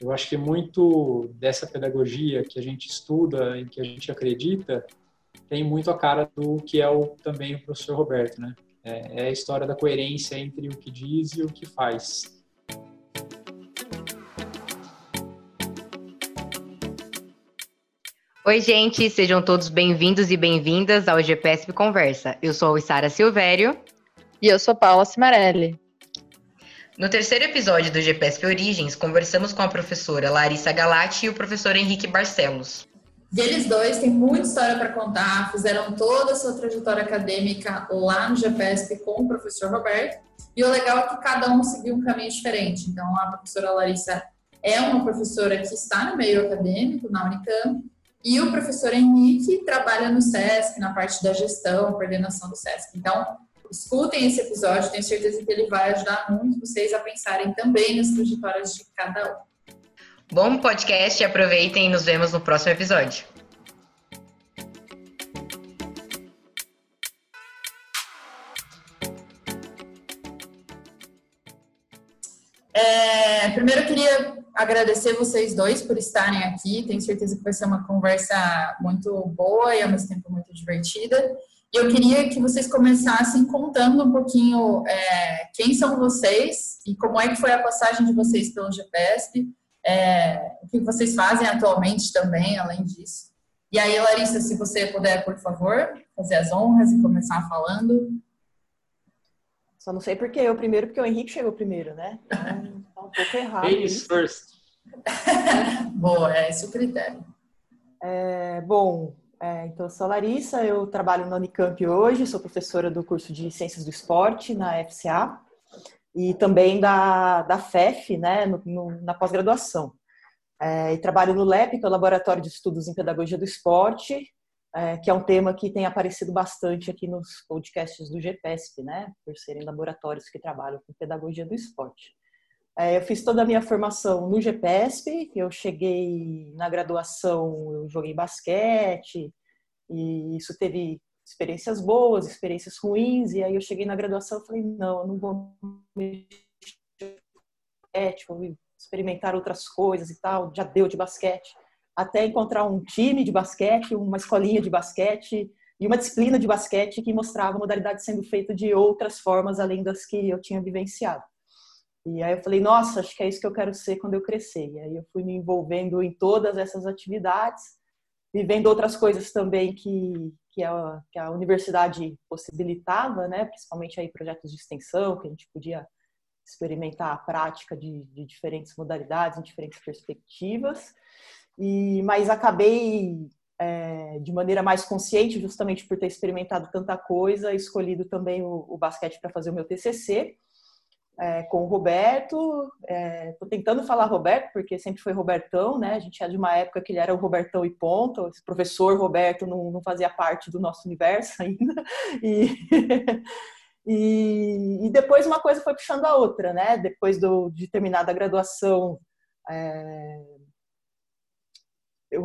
Eu acho que muito dessa pedagogia que a gente estuda e que a gente acredita tem muito a cara do que é o, também o professor Roberto, né? É, é a história da coerência entre o que diz e o que faz. Oi, gente, sejam todos bem-vindos e bem-vindas ao GPSP Conversa. Eu sou a Sara Silvério. E eu sou Paula Cimarelli. No terceiro episódio do GPSP Origens, conversamos com a professora Larissa Galati e o professor Henrique Barcelos. E eles dois têm muita história para contar, fizeram toda a sua trajetória acadêmica lá no GPSP com o professor Roberto. E o legal é que cada um seguiu um caminho diferente. Então, a professora Larissa é uma professora que está no meio acadêmico, na Unicamp, e o professor Henrique trabalha no SESC, na parte da gestão, coordenação do SESC. Então, escutem esse episódio, tenho certeza que ele vai ajudar muito vocês a pensarem também nas trajetórias de cada um. Bom podcast, aproveitem e nos vemos no próximo episódio. É, primeiro, eu queria agradecer vocês dois por estarem aqui. Tenho certeza que vai ser uma conversa muito boa e ao mesmo tempo muito divertida. E eu queria que vocês começassem contando um pouquinho é, quem são vocês e como é que foi a passagem de vocês pelo GPSP, é, o que vocês fazem atualmente também, além disso. E aí, Larissa, se você puder, por favor, fazer as honras e começar falando. Só não sei por que eu primeiro, porque o Henrique chegou primeiro, né? Então, tá um pouco errado. Ladies first. Boa, é esse o critério. É, bom, é, então eu sou a Larissa, eu trabalho na Unicamp hoje, sou professora do curso de Ciências do Esporte na FCA e também da, da FEF, né, no, no, na pós-graduação. É, e trabalho no LEP, que é o Laboratório de Estudos em Pedagogia do Esporte, é, que é um tema que tem aparecido bastante aqui nos podcasts do GPESP, né, por serem laboratórios que trabalham com pedagogia do esporte. É, eu fiz toda a minha formação no GPESP, eu cheguei na graduação, eu joguei basquete, e isso teve experiências boas, experiências ruins, e aí eu cheguei na graduação e falei, não, eu não vou mexer vou experimentar outras coisas e tal, já deu de basquete. Até encontrar um time de basquete, uma escolinha de basquete e uma disciplina de basquete que mostrava a modalidade sendo feita de outras formas além das que eu tinha vivenciado. E aí eu falei, nossa, acho que é isso que eu quero ser quando eu crescer. E aí eu fui me envolvendo em todas essas atividades, vivendo outras coisas também que, que, a, que a universidade possibilitava, né? principalmente aí projetos de extensão, que a gente podia experimentar a prática de, de diferentes modalidades, em diferentes perspectivas. E, mas acabei é, de maneira mais consciente, justamente por ter experimentado tanta coisa, escolhido também o, o basquete para fazer o meu TCC é, com o Roberto. É, tentando falar Roberto, porque sempre foi Robertão, né? A gente é de uma época que ele era o Robertão e ponto. Esse professor Roberto não, não fazia parte do nosso universo ainda. E, e, e, depois uma coisa foi puxando a outra, né? Depois do, de terminar a graduação, é, eu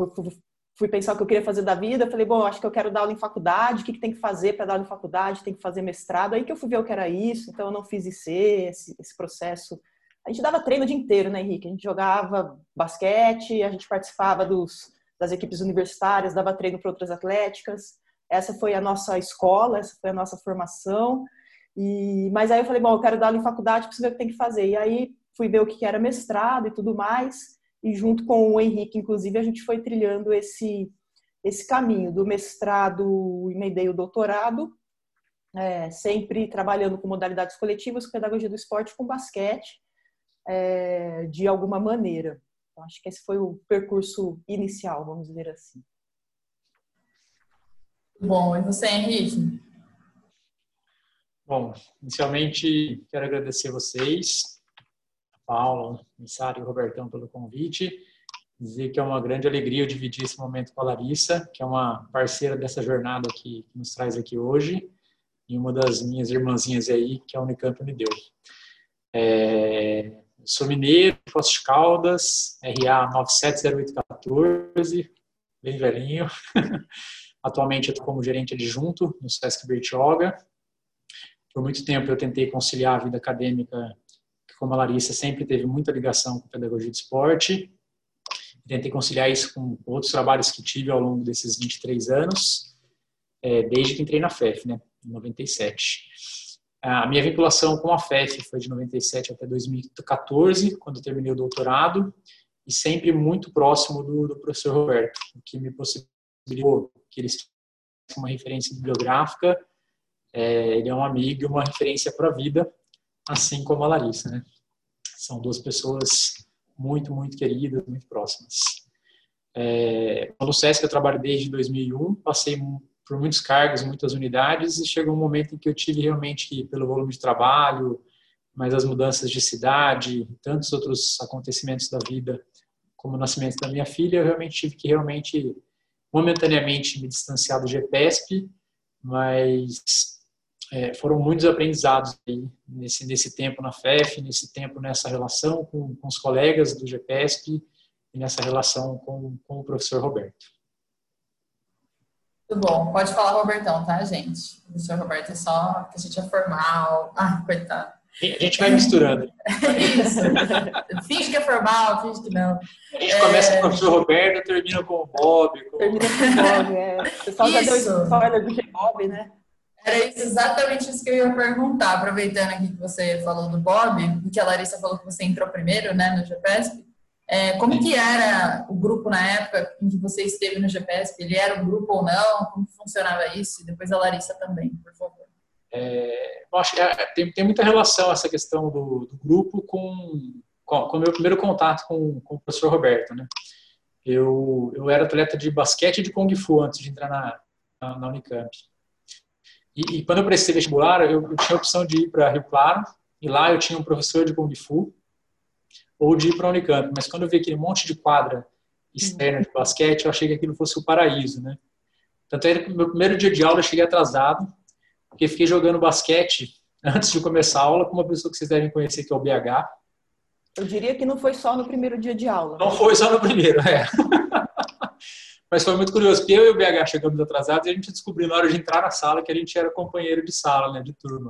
fui pensar o que eu queria fazer da vida, falei, bom, acho que eu quero dar aula em faculdade, o que, que tem que fazer para dar aula em faculdade? Tem que fazer mestrado. Aí que eu fui ver o que era isso, então eu não fiz IC, esse, esse processo. A gente dava treino o dia inteiro, né, Henrique? A gente jogava basquete, a gente participava dos, das equipes universitárias, dava treino para outras atléticas. Essa foi a nossa escola, essa foi a nossa formação. E, mas aí eu falei, bom, eu quero dar aula em faculdade, preciso ver o que tem que fazer. E aí fui ver o que era mestrado e tudo mais e junto com o Henrique, inclusive, a gente foi trilhando esse, esse caminho do mestrado, emendei o doutorado, é, sempre trabalhando com modalidades coletivas, com pedagogia do esporte, com basquete, é, de alguma maneira. Então, acho que esse foi o percurso inicial, vamos dizer assim. Bom, e você, Henrique? Bom, inicialmente quero agradecer vocês Paula, Missara e o Robertão pelo convite. Dizer que é uma grande alegria eu dividir esse momento com a Larissa, que é uma parceira dessa jornada que, que nos traz aqui hoje, e uma das minhas irmãzinhas aí, que a Unicamp me deu. É, sou mineiro, Foz de Caldas, RA 970814, bem velhinho. Atualmente eu estou como gerente adjunto no Sesc Bertioga. Por muito tempo eu tentei conciliar a vida acadêmica como a Larissa, sempre teve muita ligação com pedagogia de esporte. Tentei conciliar isso com outros trabalhos que tive ao longo desses 23 anos, é, desde que entrei na FEF, né, em 97. A minha vinculação com a FEF foi de 97 até 2014, quando terminei o doutorado, e sempre muito próximo do, do professor Roberto, o que me possibilitou que ele uma referência bibliográfica, é, ele é um amigo e uma referência para a vida, assim como a Larissa, né? São duas pessoas muito, muito queridas, muito próximas. É, no SESC eu trabalho desde 2001, passei por muitos cargos, muitas unidades, e chegou um momento em que eu tive realmente que, pelo volume de trabalho, mas as mudanças de cidade, tantos outros acontecimentos da vida, como o nascimento da minha filha, eu realmente tive que realmente momentaneamente me distanciar do GPSP, mas é, foram muitos aprendizados aí nesse, nesse tempo na FEF, nesse tempo nessa relação com, com os colegas do GPSP e nessa relação com, com o professor Roberto. Muito bom. Pode falar Robertão, tá, gente? O professor Roberto é só que a gente é formal. Ah, coitado. A gente vai misturando. finge que é formal, finge que não. A gente é... começa com o professor Roberto, termina com o Bob. Com... Termina com o Bob, é. O pessoal isso. já deu spoiler do Bob, né? Era exatamente isso que eu ia perguntar, aproveitando aqui que você falou do Bob, e que a Larissa falou que você entrou primeiro, né, no GPSP. É, como que era o grupo na época em que você esteve no GPSP? Ele era um grupo ou não? Como funcionava isso? E depois a Larissa também, por favor. É, acho que é, tem, tem muita relação essa questão do, do grupo com, com, com, o meu primeiro contato com, com o professor Roberto, né? Eu, eu era atleta de basquete e de Kung Fu antes de entrar na, na, na Unicamp. E, e, quando eu prestei vestibular, eu, eu tinha a opção de ir para Rio Claro, e lá eu tinha um professor de Kung Fu, ou de ir para a Unicamp. Mas quando eu vi aquele monte de quadra externa de basquete, eu achei que aquilo fosse o paraíso, né? Tanto é que no meu primeiro dia de aula eu cheguei atrasado, porque fiquei jogando basquete antes de começar a aula com uma pessoa que vocês devem conhecer, que é o BH. Eu diria que não foi só no primeiro dia de aula. Não foi só no primeiro, é. Mas foi muito curioso, porque eu e o BH chegamos atrasados e a gente descobriu na hora de entrar na sala que a gente era companheiro de sala, né, de turma.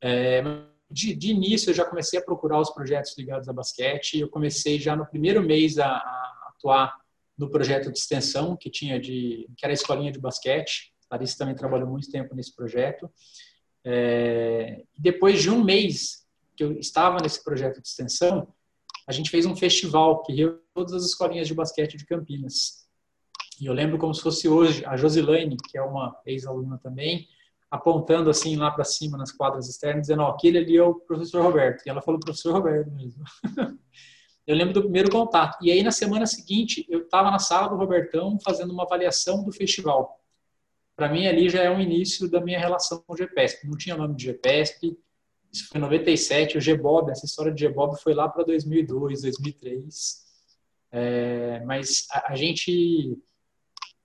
É, de, de, início, eu já comecei a procurar os projetos ligados a basquete. Eu comecei já no primeiro mês a, a atuar no projeto de extensão que tinha de que era a escolinha de basquete. Larissa também trabalhou muito tempo nesse projeto. É, depois de um mês que eu estava nesse projeto de extensão, a gente fez um festival que reuniu todas as escolinhas de basquete de Campinas. E eu lembro como se fosse hoje, a Josilane, que é uma ex-aluna também, apontando assim lá para cima nas quadras externas, dizendo: ó, aquele ali é o professor Roberto. E ela falou: professor Roberto mesmo. eu lembro do primeiro contato. E aí, na semana seguinte, eu estava na sala do Robertão fazendo uma avaliação do festival. Para mim, ali já é um início da minha relação com o GPSP. Não tinha nome de GPSP, isso foi em 97, o GBOB, essa história de GBOB foi lá para 2002, 2003. É, mas a, a gente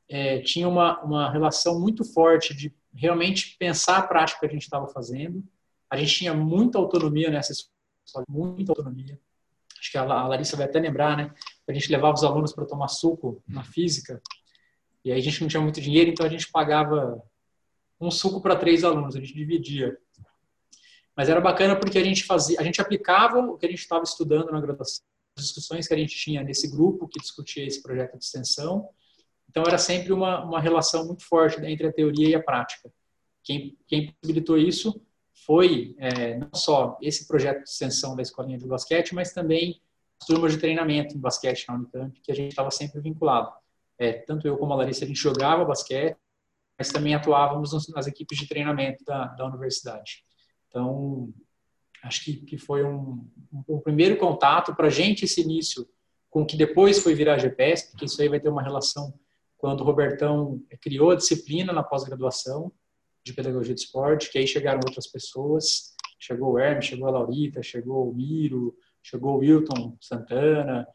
é, tinha uma, uma relação muito forte de realmente pensar a prática que a gente estava fazendo. A gente tinha muita autonomia nessa escola, muita autonomia. Acho que a Larissa vai até lembrar, né? A gente levava os alunos para tomar suco na física e aí a gente não tinha muito dinheiro, então a gente pagava um suco para três alunos, a gente dividia. Mas era bacana porque a gente fazia, a gente aplicava o que a gente estava estudando na graduação, as discussões que a gente tinha nesse grupo que discutia esse projeto de extensão. Então era sempre uma, uma relação muito forte entre a teoria e a prática. Quem, quem possibilitou isso foi é, não só esse projeto de extensão da escolinha de basquete, mas também as turmas de treinamento em basquete na Unicamp, que a gente estava sempre vinculado. É, tanto eu como a Larissa, a gente jogava basquete, mas também atuávamos nas equipes de treinamento da, da universidade. Então, acho que, que foi um, um, primeiro contato para a gente esse início com o que depois foi virar GPS, porque isso aí vai ter uma relação quando o Robertão criou a disciplina na pós-graduação de pedagogia de esporte, que aí chegaram outras pessoas, chegou o Hermes, chegou a Laurita, chegou o Miro, chegou o Wilton Santana,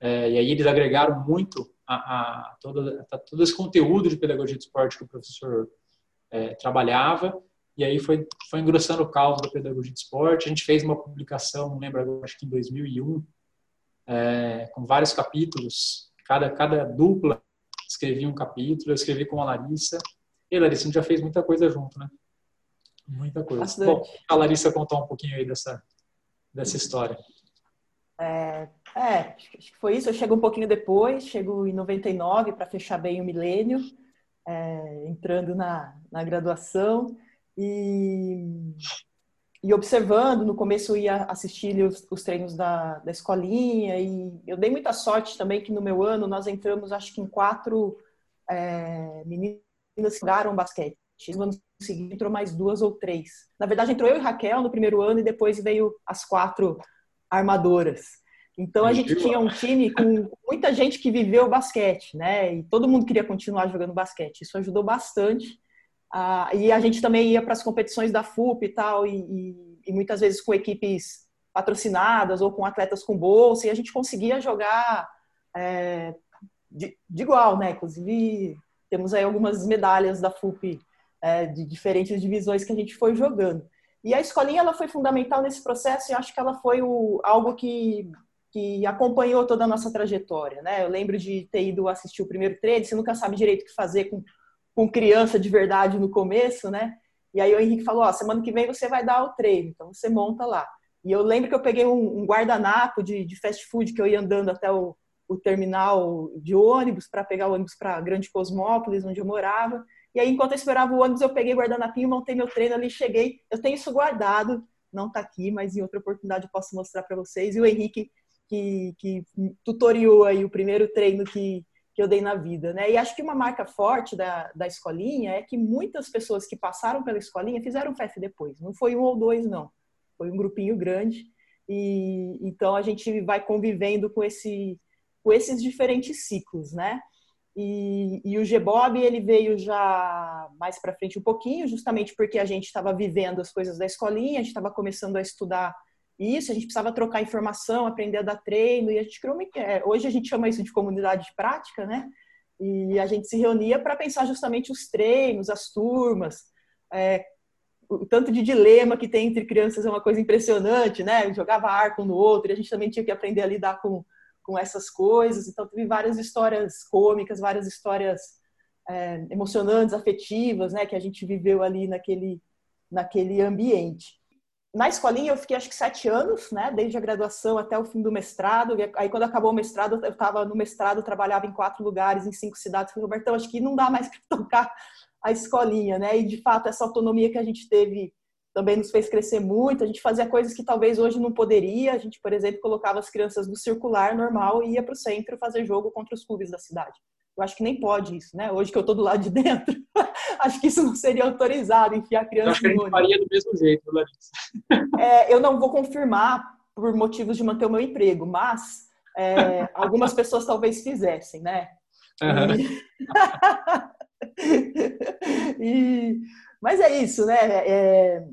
é, e aí eles agregaram muito a, a, todo, a, todo esse conteúdo de pedagogia de esporte que o professor é, trabalhava, e aí foi, foi engrossando o caldo da pedagogia de esporte. A gente fez uma publicação, não lembro agora, acho que em 2001, é, com vários capítulos. Cada, cada dupla escrevia um capítulo. Eu escrevi com a Larissa. E a Larissa, a gente já fez muita coisa junto, né? Muita coisa. Bastante. Bom, a Larissa contar um pouquinho aí dessa, dessa história? É, é, acho que foi isso. Eu chego um pouquinho depois, chego em 99 para fechar bem o milênio, é, entrando na, na graduação e, e observando. No começo eu ia assistir os, os treinos da, da escolinha e eu dei muita sorte também que no meu ano nós entramos, acho que em quatro é, meninas que jogaram basquete. No ano seguinte entrou mais duas ou três. Na verdade, entrou eu e Raquel no primeiro ano e depois veio as quatro armadoras. Então a gente tinha um time com muita gente que viveu basquete, né? E todo mundo queria continuar jogando basquete. Isso ajudou bastante. Ah, e a gente também ia para as competições da FUP e tal, e, e, e, muitas vezes com equipes patrocinadas ou com atletas com bolsa, e a gente conseguia jogar é, de, de, igual, né? Inclusive temos aí algumas medalhas da FUP é, de diferentes divisões que a gente foi jogando. E a escolinha ela foi fundamental nesse processo e acho que ela foi o, algo que, que acompanhou toda a nossa trajetória. Né? Eu lembro de ter ido assistir o primeiro treino, você nunca sabe direito o que fazer com, com criança de verdade no começo, né? E aí o Henrique falou, ó, semana que vem você vai dar o treino, então você monta lá. E eu lembro que eu peguei um, um guardanapo de, de fast food que eu ia andando até o, o terminal de ônibus para pegar o ônibus para Grande Cosmópolis, onde eu morava. E aí, enquanto eu esperava o ônibus, eu peguei guardanapinho, montei meu treino ali, cheguei. Eu tenho isso guardado, não está aqui, mas em outra oportunidade eu posso mostrar para vocês. E o Henrique, que, que tutoriou aí o primeiro treino que, que eu dei na vida, né? E acho que uma marca forte da, da escolinha é que muitas pessoas que passaram pela escolinha fizeram FEF depois. Não foi um ou dois, não. Foi um grupinho grande. E então a gente vai convivendo com esse com esses diferentes ciclos, né? E, e o GBOB ele veio já mais para frente um pouquinho, justamente porque a gente estava vivendo as coisas da escolinha, a gente estava começando a estudar isso, a gente precisava trocar informação, aprender a dar treino, e a gente criou uma, é, hoje a gente chama isso de comunidade de prática, né? E a gente se reunia para pensar justamente os treinos, as turmas, é, o tanto de dilema que tem entre crianças é uma coisa impressionante, né? Jogava arco no outro, e a gente também tinha que aprender a lidar com com essas coisas. Então, teve várias histórias cômicas, várias histórias é, emocionantes, afetivas, né, que a gente viveu ali naquele, naquele ambiente. Na escolinha eu fiquei acho que sete anos, né, desde a graduação até o fim do mestrado. Aí quando acabou o mestrado, eu estava no mestrado, trabalhava em quatro lugares, em cinco cidades. Falei, Robertão, acho que não dá mais para tocar a escolinha, né? E de fato essa autonomia que a gente teve também nos fez crescer muito. A gente fazia coisas que talvez hoje não poderia. A gente, por exemplo, colocava as crianças no circular normal e ia para o centro fazer jogo contra os clubes da cidade. Eu acho que nem pode isso, né? Hoje que eu estou do lado de dentro, acho que isso não seria autorizado, enfiar a criança eu acho que a gente faria do mesmo jeito, Larissa. É, eu não vou confirmar por motivos de manter o meu emprego, mas é, algumas pessoas talvez fizessem, né? Uhum. E... e... Mas é isso, né? É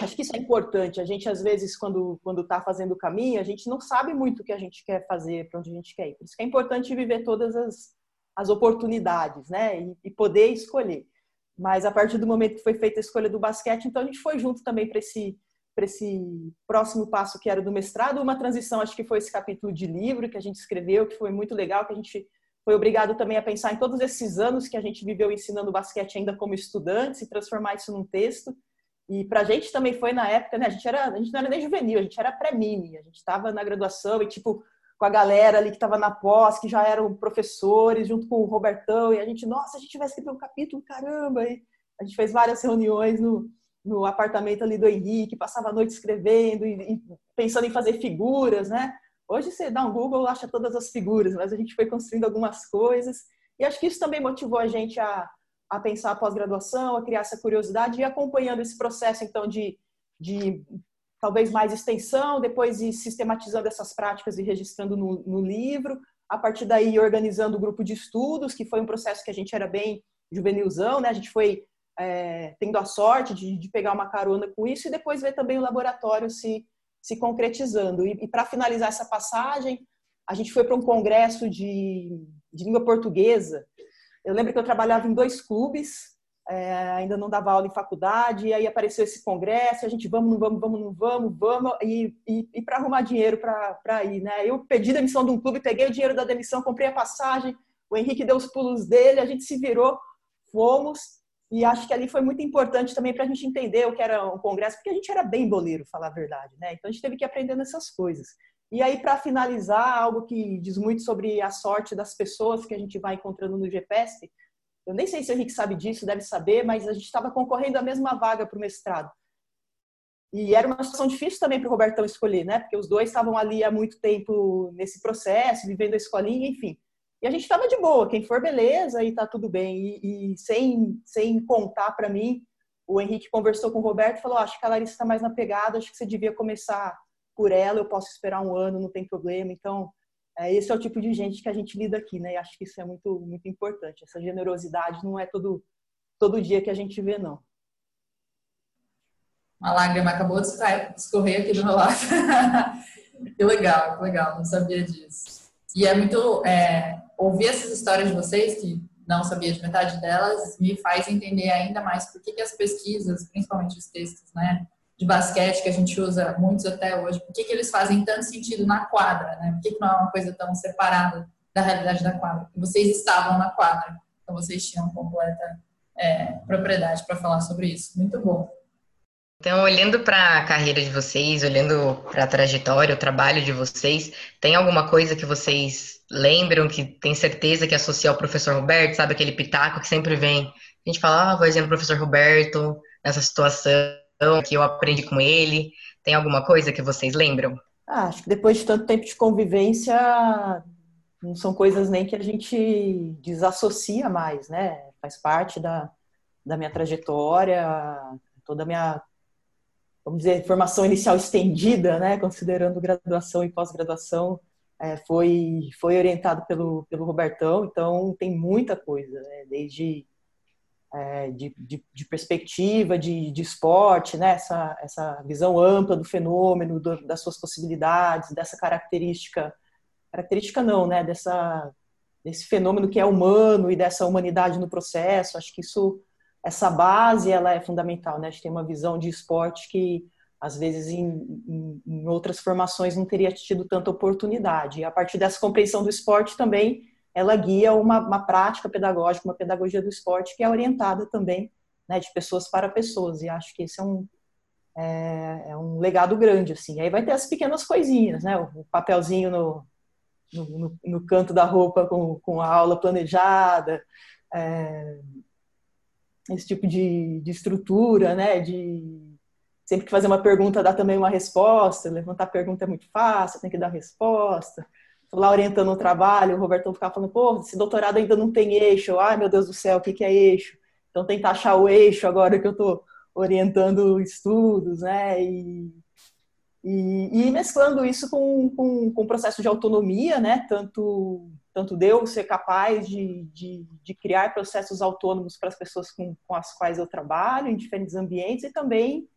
acho que isso é importante. A gente, às vezes, quando quando está fazendo o caminho, a gente não sabe muito o que a gente quer fazer, para onde a gente quer ir. Por isso que é importante viver todas as, as oportunidades, né? E, e, poder escolher. Mas a partir do momento que foi feita a escolha do basquete, então a gente foi junto também para esse para esse próximo passo que era do mestrado, uma transição, acho que foi esse capítulo de livro que a gente escreveu, que foi muito legal, que a gente foi obrigado também a pensar em todos esses anos que a gente viveu ensinando basquete ainda como estudantes e transformar isso num texto. E para a gente também foi na época, né? A gente, era, a gente não era nem juvenil, a gente era pré-mini. A gente estava na graduação e, tipo, com a galera ali que estava na pós, que já eram professores, junto com o Robertão. E a gente, nossa, a gente vai escrever um capítulo, caramba! E a gente fez várias reuniões no, no apartamento ali do Henrique, passava a noite escrevendo e, e pensando em fazer figuras, né? Hoje você dá um Google, acha todas as figuras, mas a gente foi construindo algumas coisas. E acho que isso também motivou a gente a, a pensar a pós-graduação, a criar essa curiosidade e acompanhando esse processo, então, de, de talvez mais extensão, depois ir sistematizando essas práticas e registrando no, no livro, a partir daí organizando o grupo de estudos, que foi um processo que a gente era bem juvenilzão, né? A gente foi é, tendo a sorte de, de, pegar uma carona com isso e depois ver também o laboratório se, se concretizando. E, e para finalizar essa passagem, a gente foi para um congresso de, de língua portuguesa eu lembro que eu trabalhava em dois clubes, é, ainda não dava aula em faculdade, e aí apareceu esse congresso, a gente vamos, não vamos, vamos, não vamos, vamos, e, e, e para arrumar dinheiro para ir, né? Eu pedi demissão de um clube, peguei o dinheiro da demissão, comprei a passagem, o Henrique deu os pulos dele, a gente se virou, fomos, E acho que ali foi muito importante também para a gente entender o que era um congresso, porque a gente era bem boleiro, falar a verdade, né? Então a gente teve que aprender nessas coisas. E aí, para finalizar, algo que diz muito sobre a sorte das pessoas que a gente vai encontrando no GPSP, eu nem sei se o Henrique sabe disso, deve saber, mas a gente estava concorrendo à mesma vaga para o mestrado. E era uma situação difícil também para o Robertão escolher, né? Porque os dois estavam ali há muito tempo nesse processo, vivendo a escolinha, enfim. E a gente estava de boa, quem for beleza e tá tudo bem. E, e sem, sem contar para mim, o Henrique conversou com o Roberto e falou: acho que a Larissa está mais na pegada, acho que você devia começar por ela, eu posso esperar um ano, não tem problema. Então, esse é o tipo de gente que a gente lida aqui, né? E acho que isso é muito, muito importante. Essa generosidade não é todo, todo dia que a gente vê, não. Uma lágrima acabou de escorrer aqui do meu lado. que legal, que legal, não sabia disso. E é muito. É, ouvir essas histórias de vocês, que não sabia de metade delas, me faz entender ainda mais por que, que as pesquisas, principalmente os textos, né? De basquete que a gente usa muitos até hoje, por que, que eles fazem tanto sentido na quadra, né? Por que, que não é uma coisa tão separada da realidade da quadra? Porque vocês estavam na quadra, então vocês tinham completa é, propriedade para falar sobre isso. Muito bom. Então, olhando para a carreira de vocês, olhando para a trajetória, o trabalho de vocês, tem alguma coisa que vocês lembram, que tem certeza que associa ao professor Roberto, sabe aquele pitaco que sempre vem? A gente fala, ah, vozinha do professor Roberto, nessa situação que eu aprendi com ele? Tem alguma coisa que vocês lembram? Ah, acho que depois de tanto tempo de convivência, não são coisas nem que a gente desassocia mais, né? Faz parte da, da minha trajetória, toda a minha, vamos dizer, formação inicial estendida, né? Considerando graduação e pós-graduação, é, foi, foi orientado pelo, pelo Robertão, então tem muita coisa, né? Desde é, de, de, de, perspectiva de, de esporte, né? essa, essa visão ampla do fenômeno, do, das suas possibilidades, dessa característica, característica não, né? dessa, desse fenômeno que é humano e dessa humanidade no processo. Acho que isso, essa base, ela é fundamental. Né? A gente tem uma visão de esporte que às vezes em, em, outras formações não teria tido tanta oportunidade. E a partir dessa compreensão do esporte também ela guia uma, uma prática pedagógica, uma pedagogia do esporte que é orientada também né, de pessoas para pessoas. E acho que esse é um, é, é, um legado grande. assim. Aí vai ter as pequenas coisinhas, né? o papelzinho no, no, no canto da roupa com, com a aula planejada, é, esse tipo de, de estrutura, né? de sempre que fazer uma pergunta dar também uma resposta, levantar pergunta é muito fácil, tem que dar resposta lá orientando o trabalho, o Robertão ficava falando, pô, esse doutorado ainda não tem eixo, ai meu Deus do céu, o que, que é eixo? Então tentar achar o eixo agora que eu estou orientando estudos, né? E, e, e mesclando isso com, com, com o processo de autonomia, né? Tanto, tanto de eu ser capaz de, de, de criar processos autônomos para as pessoas com, com as quais eu trabalho, em diferentes ambientes, e também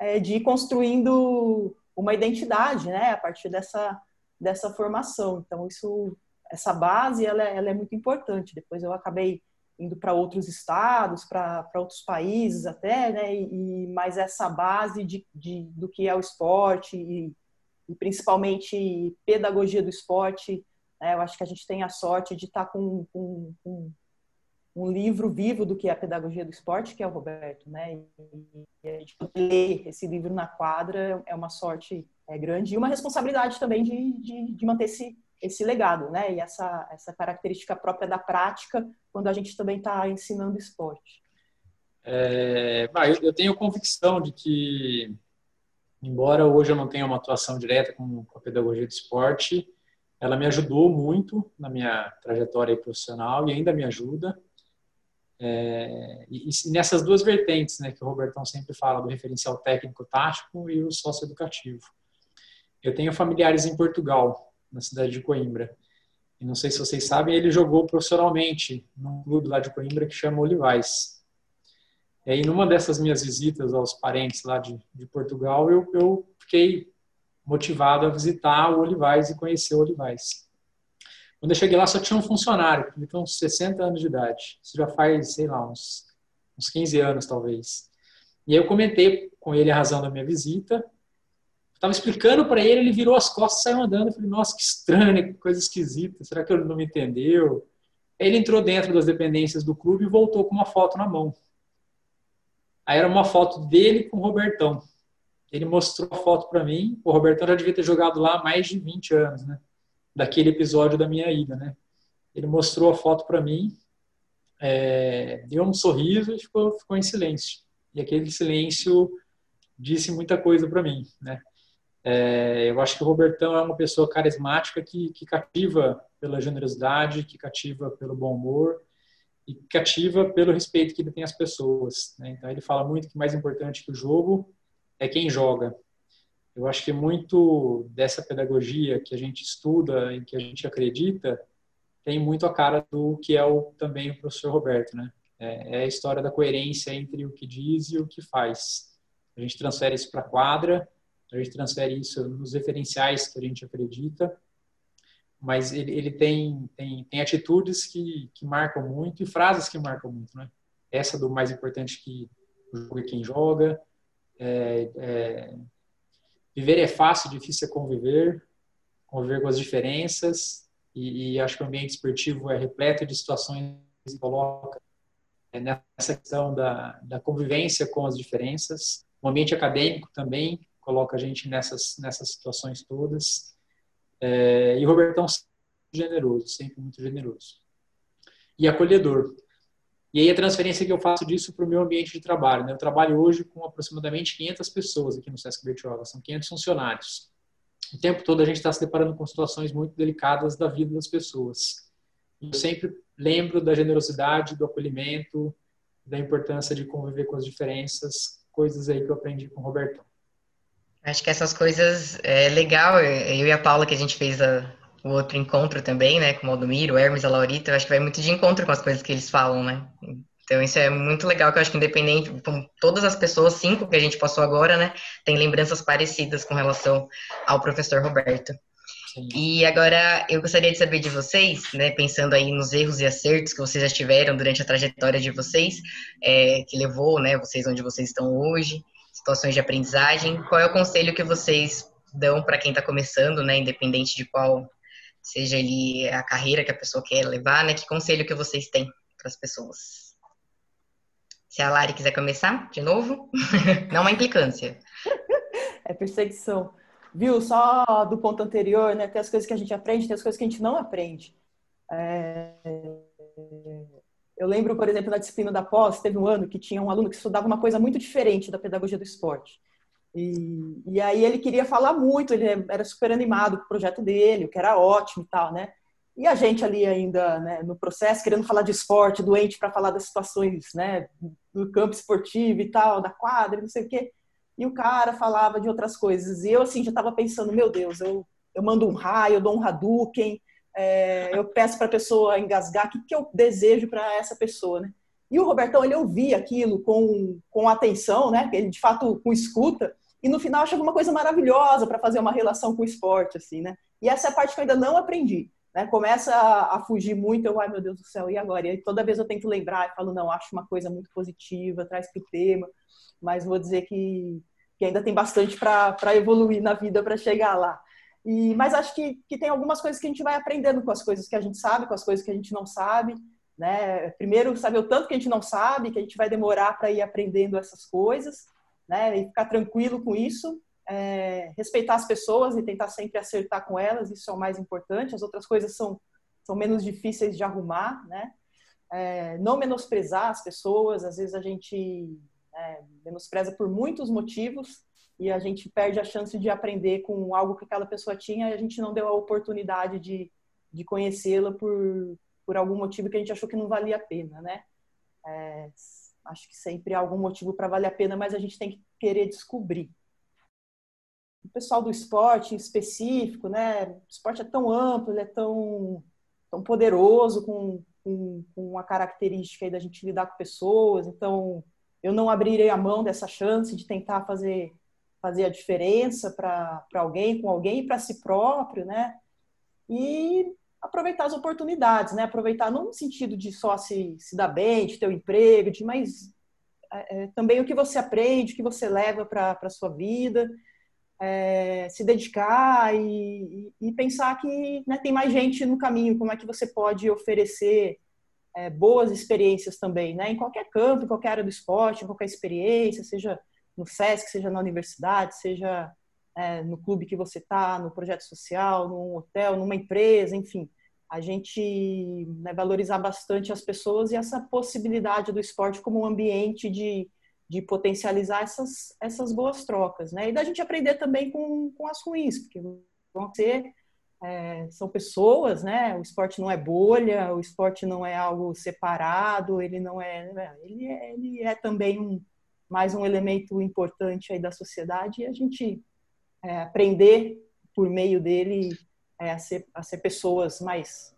é, de ir construindo uma identidade, né? A partir dessa dessa formação. Então, isso, essa base, ela, é, ela é muito importante. Depois eu acabei indo para outros estados, para outros países até, né? E, mas essa base de, de, do que é o esporte e, e principalmente pedagogia do esporte, né? eu acho que a gente tem a sorte de estar tá com, com, com, um livro vivo do que é a pedagogia do esporte, que é o Roberto, né? E a gente ler esse livro na quadra é uma sorte é grande e uma responsabilidade também de, de, de manter esse, esse legado, né? E essa, essa característica própria da prática quando a gente também está ensinando esporte. É, eu tenho convicção de que, embora hoje eu não tenha uma atuação direta com a pedagogia do esporte, ela me ajudou muito na minha trajetória profissional e ainda me ajuda. É, e, e, nessas duas vertentes, né, que o Robertão sempre fala, do referencial técnico-tático e o socioeducativo. Eu tenho familiares em Portugal, na cidade de Coimbra. E não sei se vocês sabem, ele jogou profissionalmente num clube lá de Coimbra que chama Olivais. E aí, numa dessas minhas visitas aos parentes lá de, de Portugal, eu, eu fiquei motivado a visitar o Olivais e conhecer o Olivais. Quando eu cheguei lá, só tinha um funcionário, que tinha uns 60 anos de idade. Isso já faz, sei lá, uns, uns 15 anos, talvez. E aí eu comentei com ele a razão da minha visita, Estava explicando para ele, ele virou as costas e saiu andando. Eu falei, nossa, que estranho, que coisa esquisita. Será que ele não me entendeu? Ele entrou dentro das dependências do clube e voltou com uma foto na mão. Aí era uma foto dele com o Robertão. Ele mostrou a foto para mim. O Robertão já devia ter jogado lá há mais de 20 anos, né? Daquele episódio da minha ida, né? Ele mostrou a foto para mim, é, deu um sorriso e ficou, ficou em silêncio. E aquele silêncio disse muita coisa para mim, né? É, eu acho que o Robertão é uma pessoa carismática que, que cativa pela generosidade, que cativa pelo bom humor e cativa pelo respeito que ele tem às pessoas. Né? Então ele fala muito que mais importante que o jogo é quem joga. Eu acho que muito dessa pedagogia que a gente estuda e que a gente acredita tem muito a cara do que é o, também o professor Roberto, né? É, é a história da coerência entre o que diz e o que faz. A gente transfere isso para a quadra, a gente transfere isso nos referenciais que a gente acredita, mas ele, ele tem, tem, tem atitudes que, que marcam muito e frases que marcam muito, né? Essa do mais importante que o jogo é quem joga, é, é, viver é fácil, difícil é conviver, conviver com as diferenças, e, e acho que o ambiente esportivo é repleto de situações que coloca é, nessa questão da, da convivência com as diferenças. O ambiente acadêmico também coloca a gente nessas, nessas situações todas. É, e o Robertão generoso, sempre muito generoso. E acolhedor. E aí a transferência que eu faço disso para o meu ambiente de trabalho. Né? Eu trabalho hoje com aproximadamente 500 pessoas aqui no Sesc Bertioga, são 500 funcionários. O tempo todo a gente está se deparando com situações muito delicadas da vida das pessoas. Eu sempre lembro da generosidade, do acolhimento, da importância de conviver com as diferenças, coisas aí que eu aprendi com o Robertão. Acho que essas coisas é legal. Eu e a Paula, que a gente fez a, o outro encontro também, né, com o Aldomiro, o Hermes, a Laurita, eu acho que vai muito de encontro com as coisas que eles falam, né? Então isso é muito legal, que eu acho que independente, com todas as pessoas, cinco que a gente passou agora, né, tem lembranças parecidas com relação ao professor Roberto. Sim. E agora eu gostaria de saber de vocês, né, pensando aí nos erros e acertos que vocês já tiveram durante a trajetória de vocês, é, que levou, né, vocês onde vocês estão hoje, situações de aprendizagem, qual é o conselho que vocês dão para quem está começando, né, independente de qual seja ele a carreira que a pessoa quer levar, né? Que conselho que vocês têm para as pessoas? Se a Lari quiser começar de novo, não uma implicância. É perseguição. Viu? Só do ponto anterior, né? Tem as coisas que a gente aprende, tem as coisas que a gente não aprende. É... Eu lembro, por exemplo, na disciplina da pós, teve um ano que tinha um aluno que estudava uma coisa muito diferente da pedagogia do esporte. E, e aí ele queria falar muito, ele era super animado com o projeto dele, o que era ótimo e tal, né? E a gente ali ainda né, no processo, querendo falar de esporte, doente para falar das situações né, do campo esportivo e tal, da quadra, não sei o quê. E o cara falava de outras coisas. E eu, assim, já estava pensando, meu Deus, eu, eu mando um raio, eu dou um Hadouken, é, eu peço para a pessoa engasgar, o que, que eu desejo para essa pessoa, né? E o Robertão, ele ouvia aquilo com, com atenção, né? Ele, de fato, com escuta e no final achava uma coisa maravilhosa para fazer uma relação com o esporte, assim, né? E essa é a parte que eu ainda não aprendi. Né? Começa a, fugir muito, eu, ai meu Deus do céu, e agora? E aí, toda vez eu tento lembrar e falo, não, acho uma coisa muito positiva, traz para o tema, mas vou dizer que, que ainda tem bastante para evoluir na vida para chegar lá. E, mas acho que, que tem algumas coisas que a gente vai aprendendo com as coisas que a gente sabe, com as coisas que a gente não sabe. Né? Primeiro, saber o tanto que a gente não sabe, que a gente vai demorar para ir aprendendo essas coisas né? E ficar tranquilo com isso, é, respeitar as pessoas e tentar sempre acertar com elas, isso é o mais importante. As outras coisas são, são menos difíceis de arrumar, né? É, não menosprezar as pessoas, às vezes a gente é, menospreza por muitos motivos e a gente perde a chance de aprender com algo que aquela pessoa tinha e a gente não deu a oportunidade de, de conhecê-la por, por algum motivo que a gente achou que não valia a pena, né? É, Acho que sempre há algum motivo para valer a pena, mas a gente tem que querer descobrir. O pessoal do esporte em específico, né? O esporte é tão amplo, ele é tão, tão poderoso, com, com, com a característica aí da gente lidar com pessoas. Então, eu não abrirei a mão dessa chance de tentar fazer, fazer a diferença para alguém, com alguém e para si próprio, né? E aproveitar as oportunidades, né? Aproveitar não no sentido de só se, se dar bem, de ter um emprego, de, mas é, é também o que você aprende, o que você leva para a sua vida, é, se dedicar e, e pensar que né, tem mais gente no caminho, como é que você pode oferecer é, boas experiências também, né? Em qualquer campo, em qualquer área do esporte, em qualquer experiência, seja no SESC, seja na universidade, seja é, no clube que você está, no projeto social, num hotel, numa empresa, enfim. A gente né, valorizar bastante as pessoas e essa possibilidade do esporte como um ambiente de, de potencializar essas, essas boas trocas, né? E da gente aprender também com, com as ruins, porque vão ser é, são pessoas, né? O esporte não é bolha, o esporte não é algo separado, ele não é, né? ele é, ele é também um, mais um elemento importante aí da sociedade e a gente é, aprender por meio dele é, a, ser, a ser pessoas mais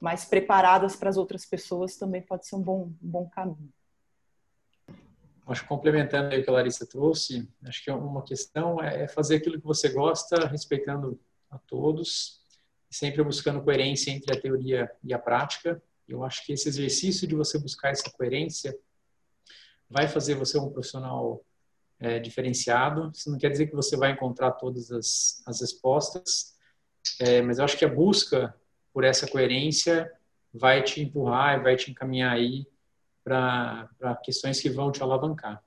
mais preparadas para as outras pessoas também pode ser um bom, um bom caminho. Acho complementando o que a Larissa trouxe, acho que uma questão é fazer aquilo que você gosta, respeitando a todos, sempre buscando coerência entre a teoria e a prática. Eu acho que esse exercício de você buscar essa coerência vai fazer você um profissional é, diferenciado. Isso não quer dizer que você vai encontrar todas as, as respostas, é, mas eu acho que a busca por essa coerência vai te empurrar e vai te encaminhar aí para questões que vão te alavancar.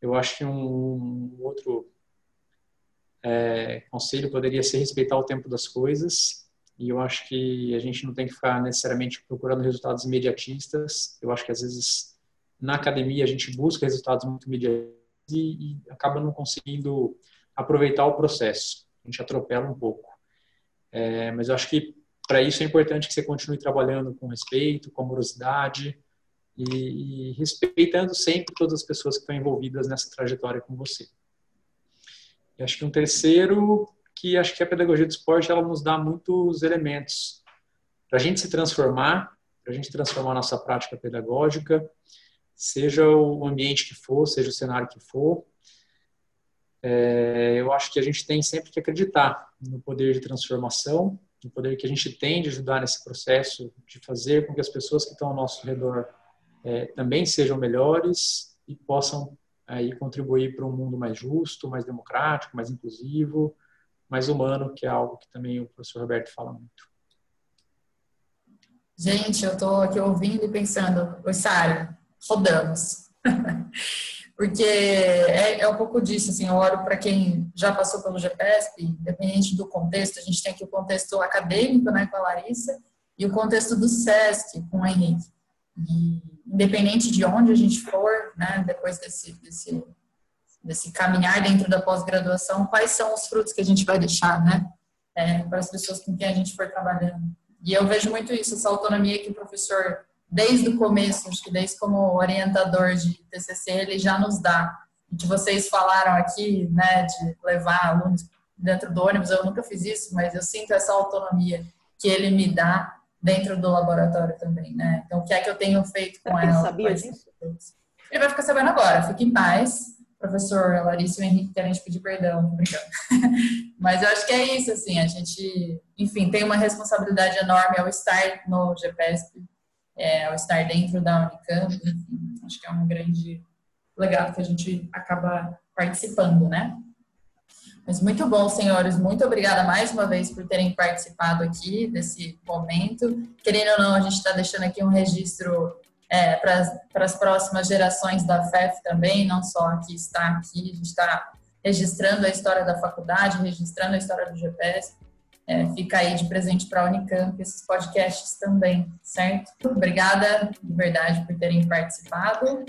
Eu acho que um, um outro é, conselho poderia ser respeitar o tempo das coisas. E eu acho que a gente não tem que ficar necessariamente procurando resultados imediatistas. Eu acho que às vezes na academia a gente busca resultados muito imediatistas e, e acaba não conseguindo aproveitar o processo. A gente atropela um pouco. É, mas eu acho que para isso é importante que você continue trabalhando com respeito, com amorosidade e, e respeitando sempre todas as pessoas que estão envolvidas nessa trajetória com você. E acho que um terceiro, que acho que a pedagogia do esporte ela nos dá muitos elementos para a gente se transformar, para a gente transformar a nossa prática pedagógica, seja o ambiente que for, seja o cenário que for. É, eu acho que a gente tem sempre que acreditar no poder de transformação, no poder que a gente tem de ajudar nesse processo, de fazer com que as pessoas que estão ao nosso redor é, também sejam melhores e possam aí contribuir para um mundo mais justo, mais democrático, mais inclusivo, mais humano, que é algo que também o professor Roberto fala muito. Gente, eu estou aqui ouvindo e pensando, Sara, rodamos. Porque é, é, um pouco disso, assim, eu olho para quem já passou pelo GPSP, independente do contexto, a gente tem aqui o contexto acadêmico, né, com a Larissa, e o contexto do SESC, com o Henrique. E, independente de onde a gente for, né, depois desse, desse, desse caminhar dentro da pós-graduação, quais são os frutos que a gente vai deixar, né, é, para as pessoas com quem a gente for trabalhando. E eu vejo muito isso, essa autonomia que o professor, desde o começo, acho que desde como orientador de TCC, ele já nos dá. De vocês falaram aqui, né, de levar alunos dentro do ônibus, eu nunca fiz isso, mas eu sinto essa autonomia que ele me dá dentro do laboratório também, né? Então, o que é que eu tenho feito com ela? Ele sabia disso? Ele vai ficar sabendo agora, fique em paz. Professor Larissa e Henrique querem te pedir perdão, brincando. Mas eu acho que é isso, assim, a gente, enfim, tem uma responsabilidade enorme ao estar no GPSP, é, ao estar dentro da Unicamp, acho que é um grande legado que a gente acaba participando, né? Mas muito bom, senhores. Muito obrigada mais uma vez por terem participado aqui desse momento. Querendo ou não, a gente está deixando aqui um registro é, para as próximas gerações da FEF também, não só que está aqui, a gente está registrando a história da faculdade, registrando a história do GPS. É, fica aí de presente para a Unicamp esses podcasts também, certo? Obrigada de verdade por terem participado.